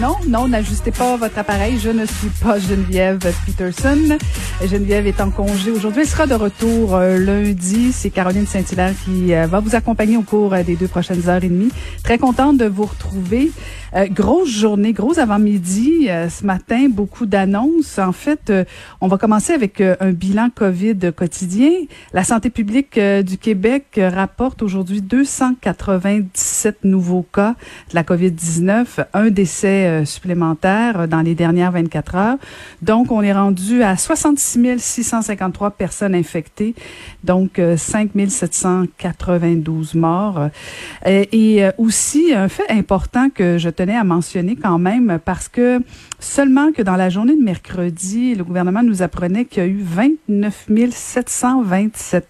Non, non, n'ajustez pas votre appareil. Je ne suis pas Geneviève Peterson. Geneviève est en congé aujourd'hui. Elle sera de retour euh, lundi. C'est Caroline Saint-Hilaire qui euh, va vous accompagner au cours des deux prochaines heures et demie. Très contente de vous retrouver. grosse journée, gros avant-midi ce matin, beaucoup d'annonces. En fait, on va commencer avec un bilan COVID quotidien. La santé publique du Québec rapporte aujourd'hui 297 nouveaux cas de la COVID-19, un décès supplémentaire dans les dernières 24 heures. Donc, on est rendu à 66 653 personnes infectées, donc 5 792 morts. Et aussi, un fait important que je tenais à mentionner quand même, parce que seulement que dans la journée de mercredi, le gouvernement nous apprenait qu'il y a eu 29 727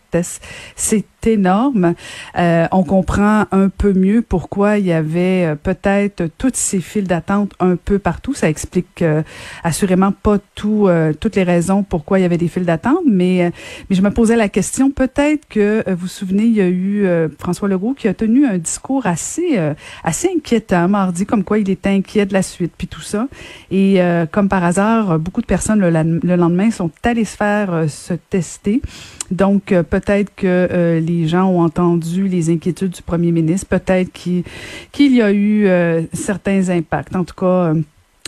C'est énorme. Euh, on comprend un peu mieux pourquoi il y avait euh, peut-être toutes ces files d'attente un peu partout. Ça explique euh, assurément pas tout, toutes les raisons pourquoi il y avait des files d'attente, mais, mais je me posais la question, peut-être que vous vous souvenez, il y a eu François Legault qui a tenu un discours assez, assez inquiétant mardi, comme quoi il était inquiet de la suite, puis tout ça. Et comme par hasard, beaucoup de personnes le, le lendemain sont allées se faire se tester. Donc, peut-être que les les gens ont entendu les inquiétudes du premier ministre. Peut-être qu'il y a eu euh, certains impacts. En tout cas, euh,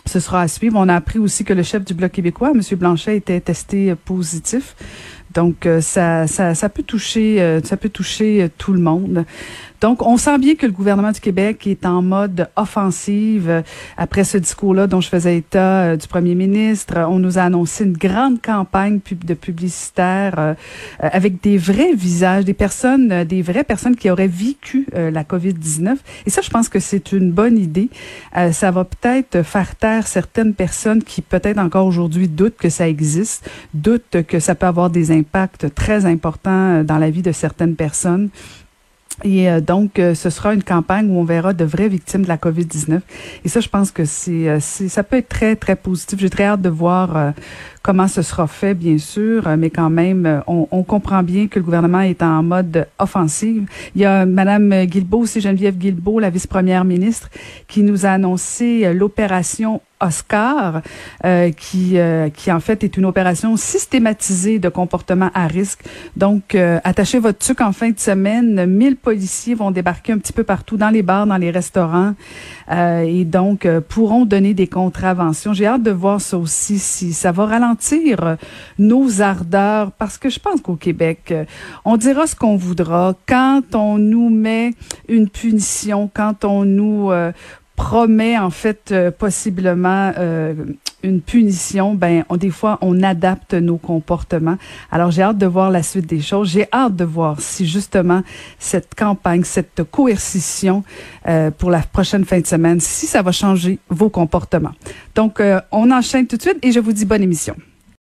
ce sera à suivre. On a appris aussi que le chef du Bloc québécois, M. Blanchet, était testé positif. Donc, euh, ça peut toucher tout le monde. Donc, on sent bien que le gouvernement du Québec est en mode offensive euh, après ce discours-là dont je faisais état euh, du premier ministre. On nous a annoncé une grande campagne de publicitaire euh, avec des vrais visages, des personnes, des vraies personnes qui auraient vécu la COVID-19. Et ça, je pense que c'est une bonne idée. ça va peut-être faire taire certaines personnes qui peut-être encore aujourd'hui doutent que ça existe, doutent que ça peut avoir des impacts très importants dans la vie de certaines personnes. Et euh, donc, euh, ce sera une campagne où on verra de vraies victimes de la COVID-19. Et ça, je pense que c'est, euh, ça peut être très, très positif. J'ai très hâte de voir comment ce sera fait, bien sûr, mais quand même, on, on, comprend bien que le gouvernement est en mode offensive. Il y a Madame Guilbeault, c'est Geneviève Guilbeault, la vice-première ministre, qui nous a annoncé l'opération Oscar, euh, qui, euh, qui en fait est une opération systématisée de comportement à risque. Donc, euh, attachez votre truc en fin de semaine. 1000 policiers vont débarquer un petit peu partout dans les bars, dans les restaurants, et donc pourront donner des contraventions. J'ai hâte de voir ça aussi, si ça va ralentir nos ardeurs, parce que je pense qu'au Québec, on dira ce qu'on voudra. Quand on nous met une punition, quand on nous promet en fait euh, possiblement euh, une punition, ben on, des fois on adapte nos comportements. Alors j'ai hâte de voir la suite des choses. J'ai hâte de voir si justement cette campagne, cette coercition euh, pour la prochaine fin de semaine, si ça va changer vos comportements. Donc on enchaîne tout de suite et je vous dis bonne émission.